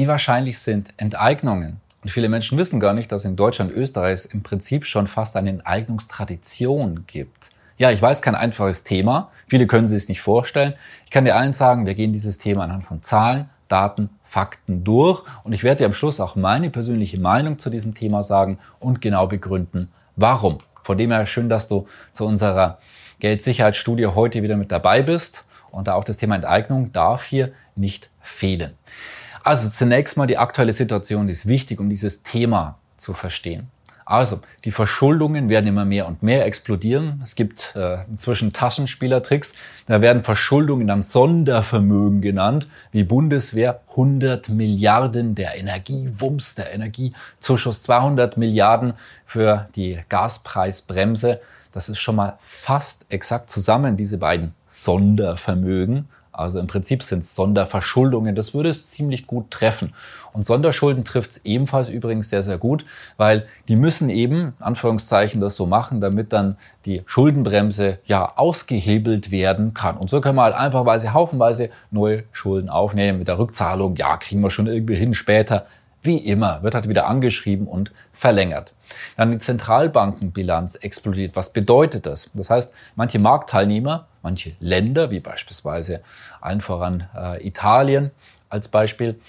Wie wahrscheinlich sind Enteignungen? Und viele Menschen wissen gar nicht, dass in Deutschland und Österreich es im Prinzip schon fast eine Enteignungstradition gibt. Ja, ich weiß, kein einfaches Thema. Viele können sich es nicht vorstellen. Ich kann dir allen sagen, wir gehen dieses Thema anhand von Zahlen, Daten, Fakten durch. Und ich werde dir am Schluss auch meine persönliche Meinung zu diesem Thema sagen und genau begründen, warum. Von dem her schön, dass du zu unserer Geldsicherheitsstudie heute wieder mit dabei bist. Und da auch das Thema Enteignung darf hier nicht fehlen. Also zunächst mal die aktuelle Situation ist wichtig, um dieses Thema zu verstehen. Also, die Verschuldungen werden immer mehr und mehr explodieren. Es gibt äh, inzwischen Taschenspielertricks. Da werden Verschuldungen dann Sondervermögen genannt, wie Bundeswehr 100 Milliarden, der Energiewumms, der Energiezuschuss 200 Milliarden für die Gaspreisbremse. Das ist schon mal fast exakt zusammen, diese beiden Sondervermögen. Also im Prinzip sind es Sonderverschuldungen. Das würde es ziemlich gut treffen. Und Sonderschulden trifft es ebenfalls übrigens sehr, sehr gut, weil die müssen eben, Anführungszeichen, das so machen, damit dann die Schuldenbremse ja ausgehebelt werden kann. Und so können wir halt einfachweise haufenweise neue Schulden aufnehmen mit der Rückzahlung. Ja, kriegen wir schon irgendwie hin später. Wie immer wird halt wieder angeschrieben und verlängert. Dann die Zentralbankenbilanz explodiert. Was bedeutet das? Das heißt, manche Marktteilnehmer, manche Länder, wie beispielsweise allen voran äh, Italien als Beispiel,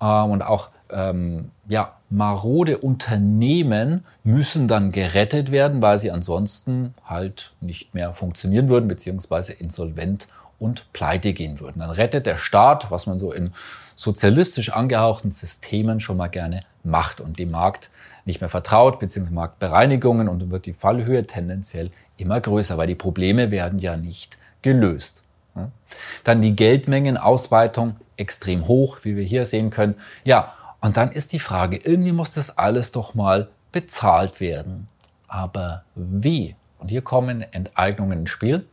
äh, und auch ähm, ja, marode Unternehmen müssen dann gerettet werden, weil sie ansonsten halt nicht mehr funktionieren würden, beziehungsweise insolvent und pleite gehen würden. Dann rettet der Staat, was man so in sozialistisch angehauchten Systemen schon mal gerne macht und dem Markt nicht mehr vertraut, beziehungsweise Marktbereinigungen und dann wird die Fallhöhe tendenziell immer größer, weil die Probleme werden ja nicht gelöst. Dann die Geldmengenausweitung extrem hoch, wie wir hier sehen können. Ja, und dann ist die Frage, irgendwie muss das alles doch mal bezahlt werden. Aber wie? Und hier kommen Enteignungen ins Spiel.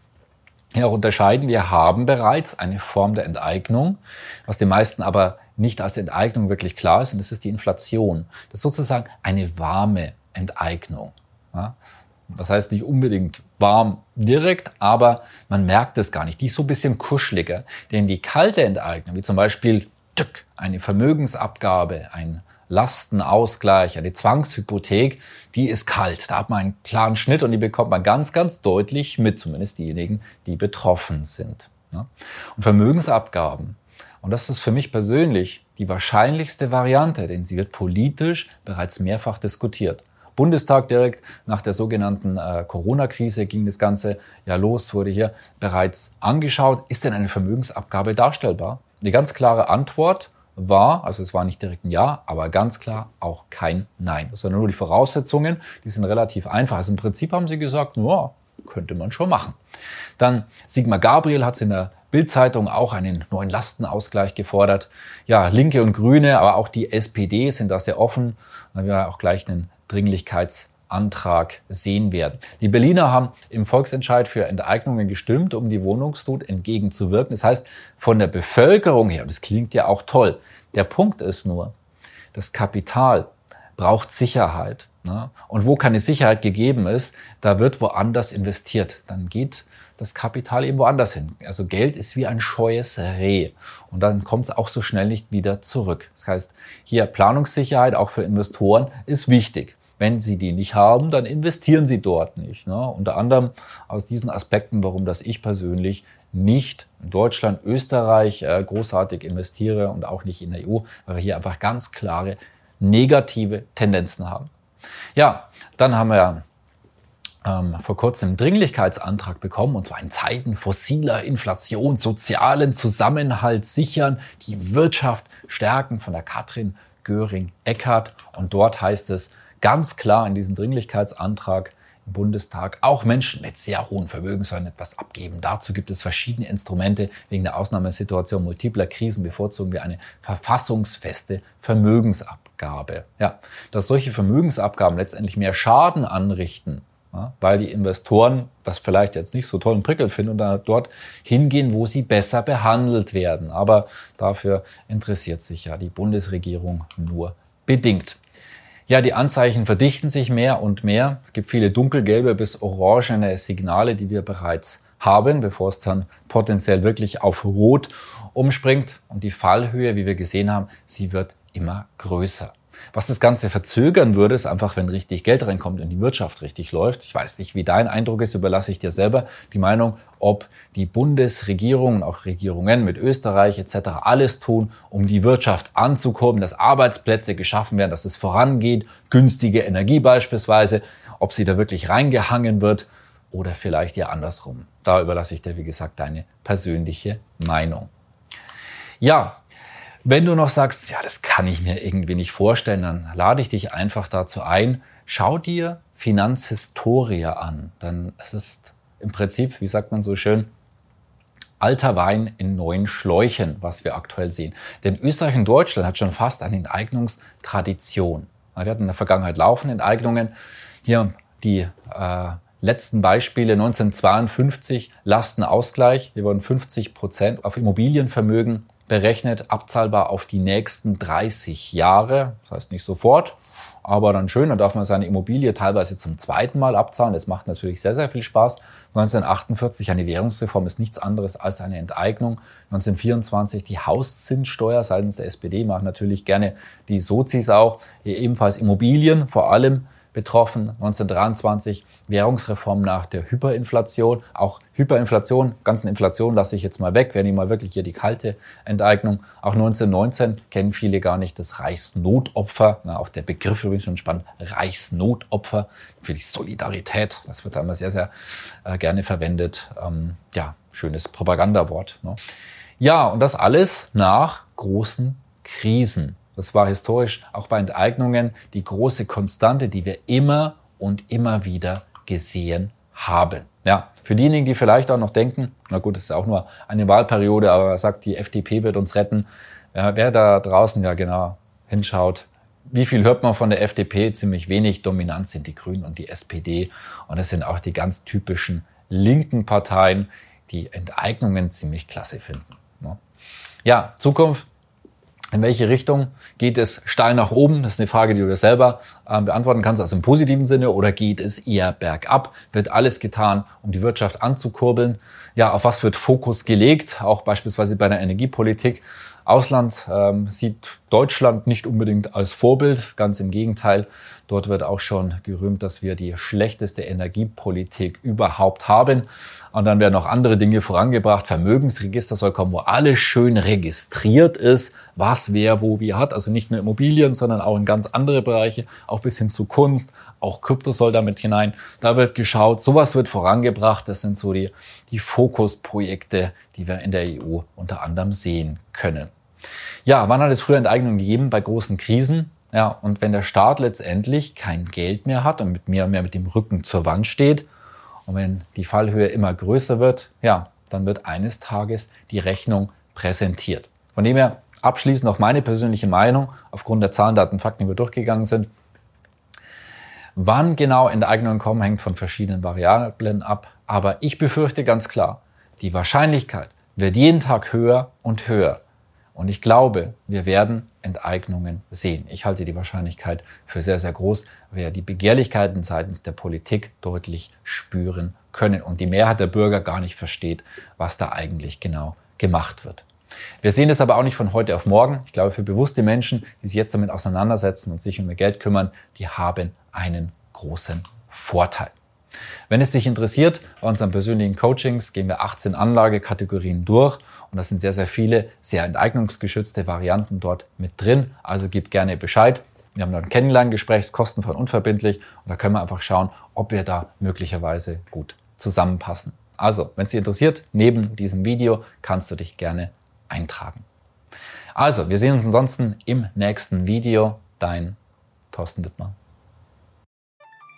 Hier auch unterscheiden, wir haben bereits eine Form der Enteignung, was den meisten aber nicht als Enteignung wirklich klar ist, und das ist die Inflation. Das ist sozusagen eine warme Enteignung. Ja? Das heißt nicht unbedingt warm direkt, aber man merkt es gar nicht. Die ist so ein bisschen kuscheliger. Denn die kalte Enteignung, wie zum Beispiel eine Vermögensabgabe, ein Lastenausgleich, eine Zwangshypothek, die ist kalt. Da hat man einen klaren Schnitt und die bekommt man ganz, ganz deutlich mit, zumindest diejenigen, die betroffen sind. Und Vermögensabgaben, und das ist für mich persönlich die wahrscheinlichste Variante, denn sie wird politisch bereits mehrfach diskutiert. Bundestag direkt nach der sogenannten äh, Corona-Krise ging das Ganze ja los, wurde hier bereits angeschaut. Ist denn eine Vermögensabgabe darstellbar? Die ganz klare Antwort war, also es war nicht direkt ein Ja, aber ganz klar auch kein Nein. Sondern nur die Voraussetzungen, die sind relativ einfach. Also im Prinzip haben sie gesagt, ja, könnte man schon machen. Dann Sigmar Gabriel hat es in der Bildzeitung auch einen neuen Lastenausgleich gefordert. Ja, Linke und Grüne, aber auch die SPD sind da sehr offen. Da wir auch gleich einen Dringlichkeitsantrag sehen werden. Die Berliner haben im Volksentscheid für Enteignungen gestimmt, um die Wohnungsnot entgegenzuwirken. Das heißt, von der Bevölkerung her, das klingt ja auch toll, der Punkt ist nur, das Kapital braucht Sicherheit. Ne? Und wo keine Sicherheit gegeben ist, da wird woanders investiert. Dann geht das Kapital eben woanders hin. Also Geld ist wie ein scheues Reh und dann kommt es auch so schnell nicht wieder zurück. Das heißt, hier Planungssicherheit auch für Investoren ist wichtig. Wenn Sie die nicht haben, dann investieren Sie dort nicht. Ne? Unter anderem aus diesen Aspekten, warum das ich persönlich nicht in Deutschland, Österreich äh, großartig investiere und auch nicht in der EU, weil wir hier einfach ganz klare negative Tendenzen haben. Ja, dann haben wir ähm, vor kurzem einen Dringlichkeitsantrag bekommen, und zwar in Zeiten fossiler Inflation, sozialen Zusammenhalt sichern, die Wirtschaft stärken von der Katrin Göring-Eckardt. Und dort heißt es, ganz klar in diesem Dringlichkeitsantrag im Bundestag auch Menschen mit sehr hohen Vermögen sollen etwas abgeben. Dazu gibt es verschiedene Instrumente. Wegen der Ausnahmesituation multipler Krisen bevorzugen wir eine verfassungsfeste Vermögensabgabe. Ja, dass solche Vermögensabgaben letztendlich mehr Schaden anrichten, ja, weil die Investoren das vielleicht jetzt nicht so toll und prickelnd finden und dann dort hingehen, wo sie besser behandelt werden. Aber dafür interessiert sich ja die Bundesregierung nur bedingt. Ja, die Anzeichen verdichten sich mehr und mehr. Es gibt viele dunkelgelbe bis orangene Signale, die wir bereits haben, bevor es dann potenziell wirklich auf Rot umspringt. Und die Fallhöhe, wie wir gesehen haben, sie wird immer größer. Was das Ganze verzögern würde, ist einfach, wenn richtig Geld reinkommt und die Wirtschaft richtig läuft. Ich weiß nicht, wie dein Eindruck ist, überlasse ich dir selber die Meinung, ob die Bundesregierung und auch Regierungen mit Österreich etc. alles tun, um die Wirtschaft anzukurbeln, dass Arbeitsplätze geschaffen werden, dass es vorangeht, günstige Energie beispielsweise, ob sie da wirklich reingehangen wird oder vielleicht ja andersrum. Da überlasse ich dir, wie gesagt, deine persönliche Meinung. Ja, wenn du noch sagst, ja, das kann ich mir irgendwie nicht vorstellen, dann lade ich dich einfach dazu ein, schau dir Finanzhistorie an. Denn es ist im Prinzip, wie sagt man so schön, alter Wein in neuen Schläuchen, was wir aktuell sehen. Denn Österreich und Deutschland hat schon fast eine Enteignungstradition. Wir hatten in der Vergangenheit laufende Enteignungen. Hier die äh, letzten Beispiele 1952 Lastenausgleich. Hier wurden 50 Prozent auf Immobilienvermögen berechnet, abzahlbar auf die nächsten 30 Jahre. Das heißt nicht sofort, aber dann schön, dann darf man seine Immobilie teilweise zum zweiten Mal abzahlen. Das macht natürlich sehr, sehr viel Spaß. 1948 eine Währungsreform ist nichts anderes als eine Enteignung. 1924 die Hauszinssteuer seitens der SPD machen natürlich gerne die Sozis auch, ebenfalls Immobilien vor allem betroffen. 1923 Währungsreform nach der Hyperinflation. Auch Hyperinflation, ganzen Inflation lasse ich jetzt mal weg. Wir nehmen mal wirklich hier die kalte Enteignung. Auch 1919 kennen viele gar nicht das Reichsnotopfer. Na, auch der Begriff übrigens schon spannend. Reichsnotopfer für die Solidarität. Das wird einmal sehr, sehr äh, gerne verwendet. Ähm, ja, schönes Propagandawort. Ne? Ja, und das alles nach großen Krisen. Das war historisch auch bei Enteignungen die große Konstante, die wir immer und immer wieder gesehen haben. Ja, für diejenigen, die vielleicht auch noch denken, na gut, das ist auch nur eine Wahlperiode, aber sagt, die FDP wird uns retten. Ja, wer da draußen ja genau hinschaut, wie viel hört man von der FDP? Ziemlich wenig. Dominant sind die Grünen und die SPD. Und es sind auch die ganz typischen linken Parteien, die Enteignungen ziemlich klasse finden. Ja, Zukunft in welche Richtung geht es steil nach oben? Das ist eine Frage, die du dir selber äh, beantworten kannst, also im positiven Sinne, oder geht es eher bergab? Wird alles getan, um die Wirtschaft anzukurbeln? Ja, auf was wird Fokus gelegt? Auch beispielsweise bei der Energiepolitik. Ausland ähm, sieht Deutschland nicht unbedingt als Vorbild, ganz im Gegenteil. Dort wird auch schon gerühmt, dass wir die schlechteste Energiepolitik überhaupt haben. Und dann werden noch andere Dinge vorangebracht. Vermögensregister soll kommen, wo alles schön registriert ist, was wer wo wie hat. Also nicht nur Immobilien, sondern auch in ganz andere Bereiche, auch bis hin zu Kunst. Auch Krypto soll damit hinein. Da wird geschaut, sowas wird vorangebracht. Das sind so die, die Fokusprojekte, die wir in der EU unter anderem sehen können. Ja, wann hat es früher Enteignungen gegeben? Bei großen Krisen. Ja, und wenn der Staat letztendlich kein Geld mehr hat und mit mehr und mehr mit dem Rücken zur Wand steht und wenn die Fallhöhe immer größer wird, ja, dann wird eines Tages die Rechnung präsentiert. Von dem her abschließend noch meine persönliche Meinung aufgrund der Zahlen, Daten, Fakten, die wir durchgegangen sind. Wann genau Enteignungen kommen, hängt von verschiedenen Variablen ab. Aber ich befürchte ganz klar, die Wahrscheinlichkeit wird jeden Tag höher und höher. Und ich glaube, wir werden Enteignungen sehen. Ich halte die Wahrscheinlichkeit für sehr, sehr groß, weil wir die Begehrlichkeiten seitens der Politik deutlich spüren können und die Mehrheit der Bürger gar nicht versteht, was da eigentlich genau gemacht wird. Wir sehen es aber auch nicht von heute auf morgen. Ich glaube, für bewusste Menschen, die sich jetzt damit auseinandersetzen und sich um ihr Geld kümmern, die haben einen großen Vorteil. Wenn es dich interessiert, bei unseren persönlichen Coachings gehen wir 18 Anlagekategorien durch und da sind sehr, sehr viele sehr enteignungsgeschützte Varianten dort mit drin. Also gib gerne Bescheid. Wir haben dort ein Kennenlerngespräch, kostenfrei und unverbindlich und da können wir einfach schauen, ob wir da möglicherweise gut zusammenpassen. Also, wenn es dich interessiert, neben diesem Video kannst du dich gerne eintragen. Also, wir sehen uns ansonsten im nächsten Video. Dein Thorsten Wittmann.